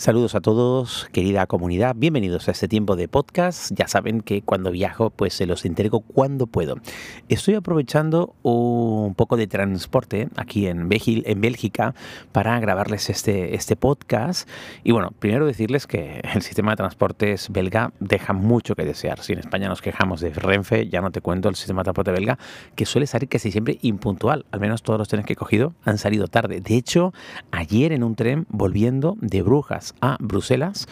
Saludos a todos, querida comunidad. Bienvenidos a este tiempo de podcast. Ya saben que cuando viajo, pues se los entrego cuando puedo. Estoy aprovechando un poco de transporte aquí en, Bélgica para grabarles este, este podcast. Y bueno, primero decirles que el sistema de transportes belga deja mucho que desear. Si en España nos quejamos de Renfe, ya no te cuento el sistema de transporte belga, que suele salir casi siempre impuntual. Al menos todos los trenes que he cogido han salido tarde. De hecho, ayer en un tren volviendo de Brujas a Bruselas,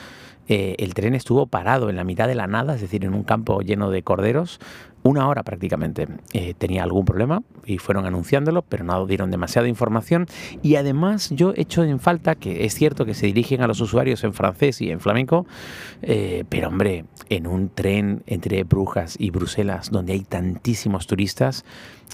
eh, el tren estuvo parado en la mitad de la nada, es decir, en un campo lleno de corderos, una hora prácticamente. Eh, tenía algún problema y fueron anunciándolo, pero no dieron demasiada información. Y además yo echo en falta que es cierto que se dirigen a los usuarios en francés y en flamenco, eh, pero hombre, en un tren entre Brujas y Bruselas, donde hay tantísimos turistas,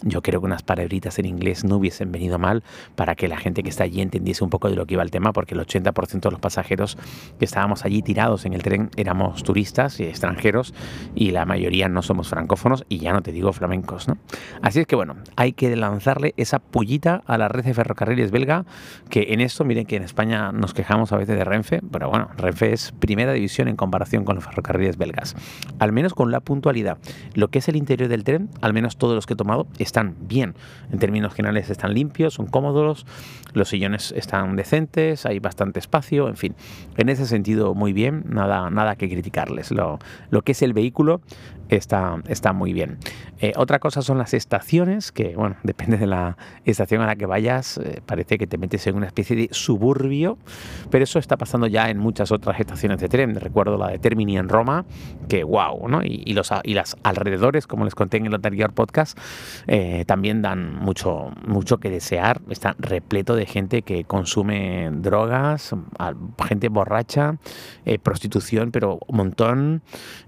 yo creo que unas palabritas en inglés no hubiesen venido mal para que la gente que está allí entendiese un poco de lo que iba el tema, porque el 80% de los pasajeros que estábamos allí tirados en el tren éramos turistas y extranjeros y la mayoría no somos francófonos y ya no te digo flamencos. ¿no? Así es que bueno, hay que lanzarle esa pullita a la red de ferrocarriles belga, que en esto, miren que en España nos quejamos a veces de Renfe, pero bueno, Renfe es primera división en comparación con los ferrocarriles belgas, al menos con la puntualidad. Lo que es el interior del tren, al menos todos los que he tomado, están bien. En términos generales están limpios, son cómodos, los sillones están decentes, hay bastante espacio, en fin. En ese sentido, muy bien, nada, nada que criticarles. Lo, lo que es el vehículo está, está muy bien. Eh, otra cosa son las estaciones, que bueno, depende de la estación a la que vayas, eh, parece que te metes en una especie de suburbio, pero eso está pasando ya en muchas otras estaciones de tren. Recuerdo la de Termini en Roma, que wow, ¿no? Y, los, y las alrededores, como les conté en el anterior podcast, eh, también dan mucho, mucho que desear. Está repleto de gente que consume drogas, gente borracha, prostitución, pero un montón.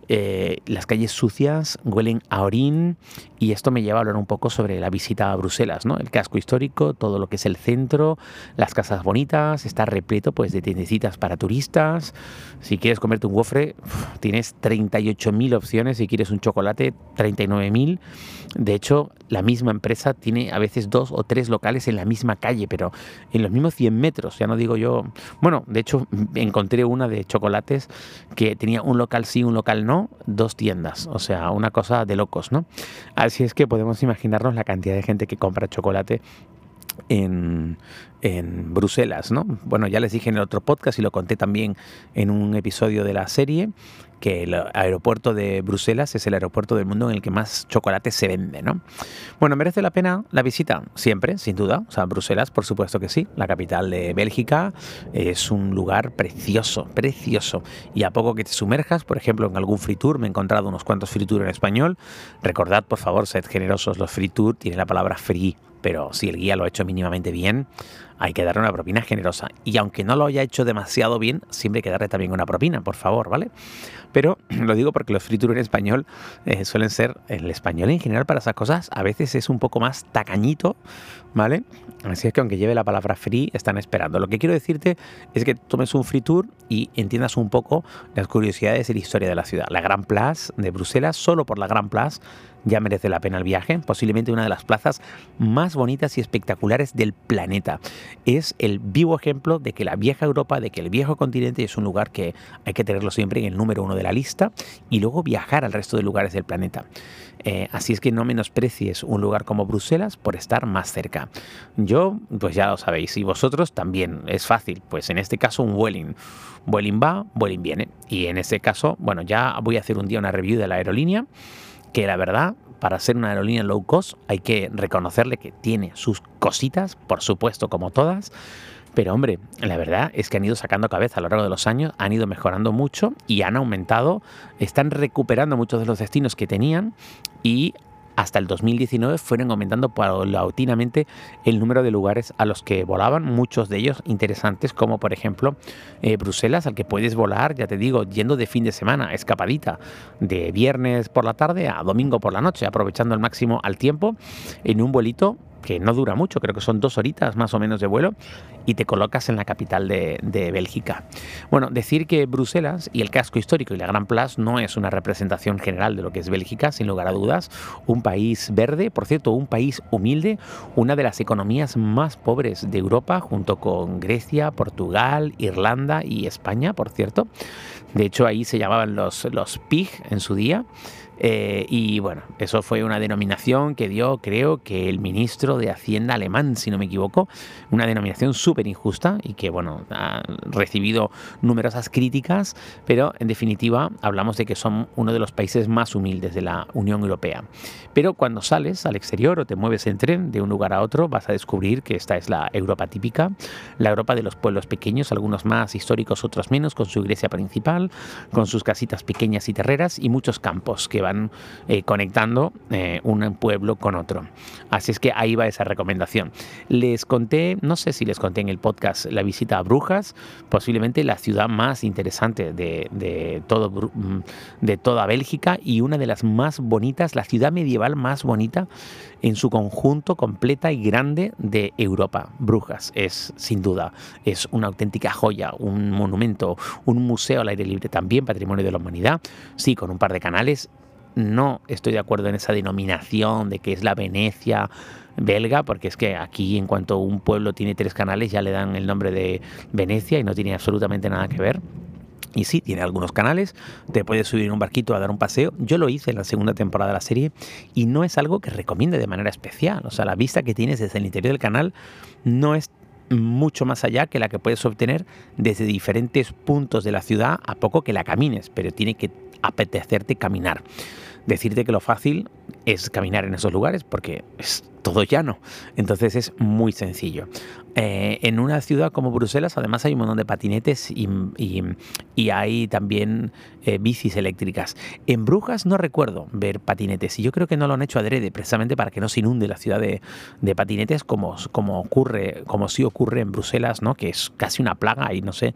Las calles sucias huelen a orín y esto me lleva a hablar un poco sobre la visita a Bruselas, ¿no? El casco histórico, todo lo que es el centro, las casas bonitas, está repleto pues de tiendecitas para turistas. Si quieres comerte un gofre, tienes 38.000 opciones, si quieres un chocolate, 39.000. De hecho, la misma empresa tiene a veces dos o tres locales en la misma calle, pero en los mismos 100 metros, ya no digo yo. Bueno, de hecho, encontré una de chocolates que tenía un local sí, un local no, dos tiendas, o sea, una cosa de locos, ¿no? Así es que podemos imaginarnos la cantidad de gente que compra chocolate en, en, Bruselas, ¿no? Bueno, ya les dije en el otro podcast y lo conté también en un episodio de la serie que el aeropuerto de Bruselas es el aeropuerto del mundo en el que más chocolate se vende, ¿no? Bueno, ¿merece la pena la visita? Siempre, sin duda. O sea, Bruselas, por supuesto que sí. La capital de Bélgica es un lugar precioso, precioso. Y a poco que te sumerjas, por ejemplo, en algún free tour, me he encontrado unos cuantos free tour en español. Recordad, por favor, sed generosos, los free tour tienen la palabra free pero si el guía lo ha hecho mínimamente bien, hay que darle una propina generosa. Y aunque no lo haya hecho demasiado bien, siempre hay que darle también una propina, por favor, ¿vale? Pero lo digo porque los free en español eh, suelen ser, el español en general para esas cosas, a veces es un poco más tacañito, ¿vale? Así es que aunque lleve la palabra free, están esperando. Lo que quiero decirte es que tomes un free tour y entiendas un poco las curiosidades y la historia de la ciudad. La Gran Place de Bruselas, solo por la Gran Place ya merece la pena el viaje, posiblemente una de las plazas más bonitas y espectaculares del planeta. Es el vivo ejemplo de que la vieja Europa, de que el viejo continente es un lugar que hay que tenerlo siempre en el número uno de la lista y luego viajar al resto de lugares del planeta. Eh, así es que no menosprecies un lugar como Bruselas por estar más cerca. Yo, pues ya lo sabéis, y vosotros también, es fácil, pues en este caso un Vueling. Vueling va, Vueling viene. Y en este caso, bueno, ya voy a hacer un día una review de la aerolínea que la verdad, para ser una aerolínea low cost, hay que reconocerle que tiene sus cositas, por supuesto, como todas. Pero hombre, la verdad es que han ido sacando cabeza a lo largo de los años, han ido mejorando mucho y han aumentado, están recuperando muchos de los destinos que tenían y hasta el 2019 fueron aumentando paulatinamente el número de lugares a los que volaban, muchos de ellos interesantes, como por ejemplo eh, Bruselas, al que puedes volar, ya te digo, yendo de fin de semana, escapadita, de viernes por la tarde a domingo por la noche, aprovechando al máximo al tiempo en un vuelito que no dura mucho, creo que son dos horitas más o menos de vuelo, y te colocas en la capital de, Bélgica. Bueno, decir que Bruselas y el casco histórico y la Gran Place no es una representación general de lo que es Bélgica, sin lugar a dudas. Un país verde, por cierto, un país humilde, una de las economías más pobres de Europa, junto con Grecia, Portugal, Irlanda y España, por cierto. De hecho, ahí se llamaban los, los PIG en su día. Eh, y bueno, eso fue una denominación que dio, creo que el ministro de Hacienda alemán, si no me equivoco, una denominación súper injusta y que, bueno, ha recibido numerosas críticas, pero en definitiva hablamos de que son uno de los países más humildes de la Unión Europea. Pero cuando sales al exterior o te mueves en tren de un lugar a otro, vas a descubrir que esta es la Europa típica, la Europa de los pueblos pequeños, algunos más históricos, otros menos, con su iglesia principal, con sus casitas pequeñas y terreras y muchos campos que van eh, conectando eh, un pueblo con otro. Así es que ahí va esa recomendación. Les conté, no sé si les conté en el podcast, la visita a Brujas, posiblemente la ciudad más interesante de, todo, mm, de toda Bélgica y una de las más bonitas, la ciudad medieval más bonita en su conjunto completa y grande de Europa. Brujas es sin duda, es una auténtica joya, un monumento, un museo al aire libre también, patrimonio de la humanidad, sí, con un par de canales no estoy de acuerdo en esa denominación de que es la Venecia belga, porque es que aquí en cuanto un pueblo tiene tres canales ya le dan el nombre de Venecia y no tiene absolutamente nada que ver. Y sí, tiene algunos canales, te puedes subir en un barquito a dar un paseo. Yo lo hice en la segunda temporada de la serie y no es algo que recomiende de manera especial. O sea, la vista que tienes desde el interior del canal no es mucho más allá que la que puedes obtener desde diferentes puntos de la ciudad a poco que la camines, pero tiene que apetecerte caminar. Decirte que lo fácil es caminar en esos lugares porque es todo llano. Entonces es muy sencillo. Eh, en una ciudad como Bruselas, además, hay un montón de patinetes y, hay también eh, bicis eléctricas. En Brujas no recuerdo ver patinetes y yo creo que no lo han hecho adrede, precisamente para que no se inunde la ciudad de, patinetes como, como ocurre, como sí ocurre en Bruselas, ¿no? que es casi una plaga y no sé,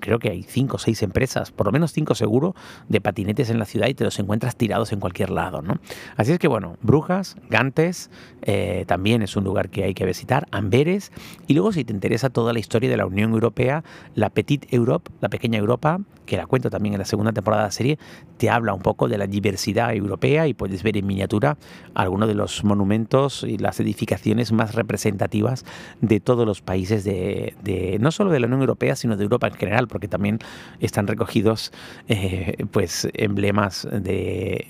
creo que hay cinco o seis empresas, por lo menos cinco seguro, de patinetes en la ciudad y te los encuentras tirados en cualquier lado. ¿no? Es que bueno, Brujas, Gantes, eh, también es un lugar que hay que visitar, Amberes y luego, si te interesa toda la historia de la Unión Europea, la Petite Europe, la pequeña Europa, que la cuento también en la segunda temporada de la serie, te habla un poco de la diversidad europea y puedes ver en miniatura algunos de los monumentos y las edificaciones más representativas de todos los países de, no solo de la Unión Europea, sino de Europa en general, porque también están recogidos eh, pues emblemas de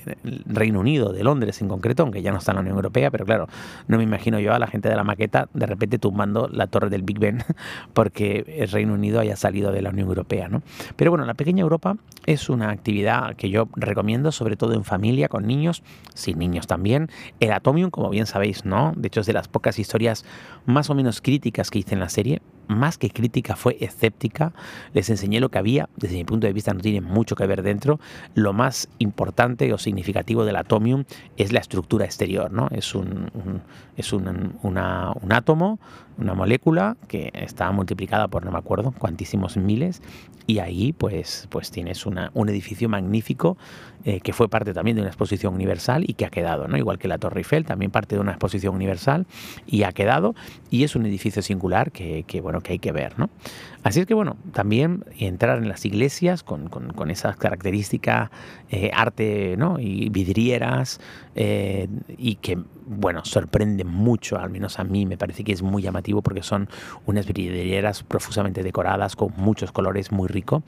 Reino Unido, de Londres en concreto, aunque ya no está en la Unión Europea, pero claro, no me imagino yo a la gente de la maqueta de repente tumbando la torre del Big Ben porque el Reino Unido haya salido de la Unión Europea. ¿no? Pero bueno, la pequeña Europa es una actividad que yo recomiendo, sobre todo en familia, con niños, sin niños también. El Atomium, como bien sabéis, ¿no? De hecho, es de las pocas historias más o menos críticas que hice en la serie más que crítica, fue escéptica. Les enseñé lo que había, desde mi punto de vista no tiene mucho que ver dentro. Lo más importante o significativo del atomium es la estructura exterior, ¿no? Es un, es un, un átomo, una molécula que está multiplicada por no me acuerdo cuantísimos miles y ahí pues, pues tienes una, un edificio magnífico eh, que fue parte también de una exposición universal y que ha quedado, ¿no? igual que la Torre Eiffel, también parte de una exposición universal y ha quedado y es un edificio singular que, que bueno, que hay que ver. ¿no? Así es que bueno, también entrar en las iglesias con, con, esas características, eh, arte ¿no? y vidrieras, eh, y que bueno, sorprende mucho, al menos a mí me parece que es muy llamativo porque son unas vidrieras profusamente decoradas con muchos colores muy rico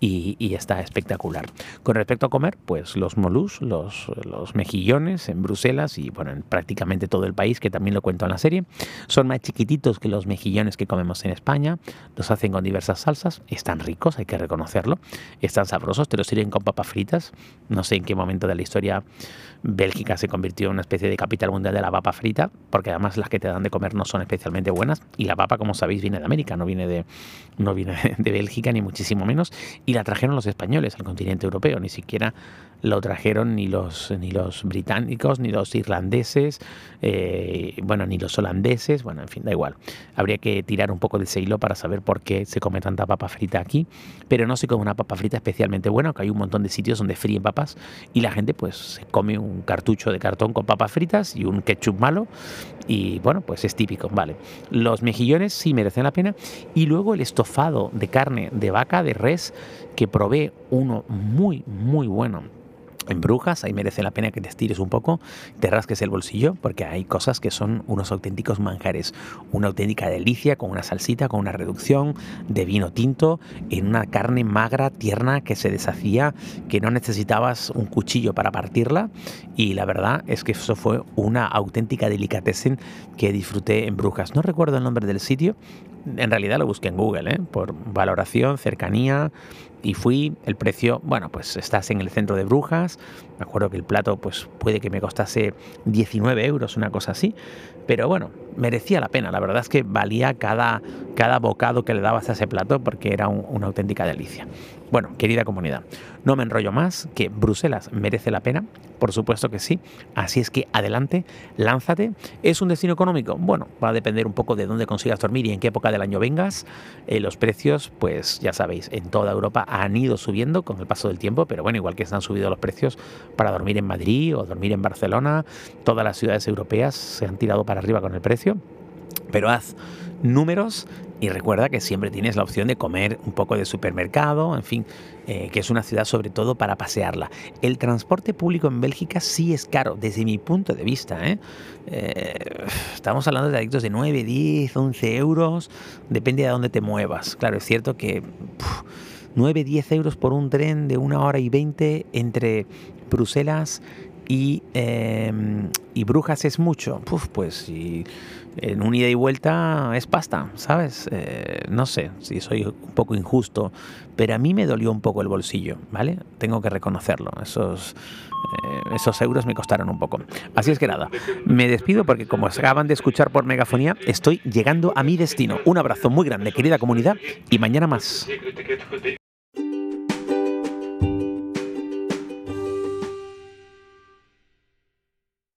y, y está espectacular. Con respecto a comer, pues los molús, los, los mejillones en Bruselas y bueno, en prácticamente todo el país, que también lo cuento en la serie, son más chiquititos que los mejillones que comemos en España, los hacen con diversas salsas, están ricos, hay que reconocerlo, están sabrosos, te los sirven con papas fritas, no sé en qué momento de la historia Bélgica se convirtió en una especie de capital mundial de la papa frita, porque además las que te dan de comer no son especialmente buenas, y la papa, como sabéis, viene de América, no viene de, no viene de Bélgica, ni muchísimo menos, y la trajeron los españoles al continente europeo, ni siquiera lo trajeron ni los, ni los británicos, ni los irlandeses, eh, bueno, ni los holandeses, bueno, en fin, da igual. Habría que tirar un poco ese hilo para saber por qué se come tanta papa frita aquí, pero no se come una papa frita especialmente buena, que hay un montón de sitios donde fríen papas y la gente pues come un cartucho de cartón con papas fritas y un ketchup malo y bueno, pues es típico, vale. Los mejillones sí merecen la pena y luego el estofado de carne de vaca, de res, que probé uno muy, muy bueno en Brujas, ahí merece la pena que te estires un poco, te rasques el bolsillo, porque hay cosas que son unos auténticos manjares, una auténtica delicia con una salsita, con una reducción de vino tinto, en una carne magra, tierna, que se deshacía, que no necesitabas un cuchillo para partirla, y la verdad es que eso fue una auténtica delicatessen que disfruté en Brujas. No recuerdo el nombre del sitio, en realidad lo busqué en Google, ¿eh? por valoración, cercanía, y fui, el precio, bueno, pues estás en el centro de Brujas, me acuerdo que el plato pues puede que me costase 19 euros, una cosa así, pero bueno, merecía la pena, la verdad es que valía cada, cada bocado que le dabas a ese plato porque era una auténtica delicia. Bueno, querida comunidad, no me enrollo más, que Bruselas merece la pena, por supuesto que sí, así es que adelante, lánzate. ¿Es un destino económico? Bueno, va a depender un poco de dónde consigas dormir y en qué época del año vengas. Eh, los precios, pues ya sabéis, en toda Europa han ido subiendo con el paso del tiempo, pero bueno, igual que se han subido los precios para dormir en Madrid o dormir en Barcelona, todas las ciudades europeas se han tirado para arriba con el precio. Pero haz números y recuerda que siempre tienes la opción de comer un poco de supermercado, en fin, eh, que es una ciudad sobre todo para pasearla. El transporte público en Bélgica sí es caro, desde mi punto de vista. ¿eh? Eh, estamos hablando de adictos de 9, 10, 11 euros, depende de dónde te muevas. Claro, es cierto que 9, 10 euros por un tren de una hora y 20 entre Bruselas y, em, y Brujas es mucho. pues si en un ida y vuelta es pasta, ¿sabes? Eh, no sé si soy un poco injusto, pero a mí me dolió un poco el bolsillo, ¿vale? Tengo que reconocerlo. Esos, eh, esos euros me costaron un poco. Así es que nada, me despido porque como acaban de escuchar por megafonía, estoy llegando a mi destino. Un abrazo muy grande, querida comunidad, y mañana más.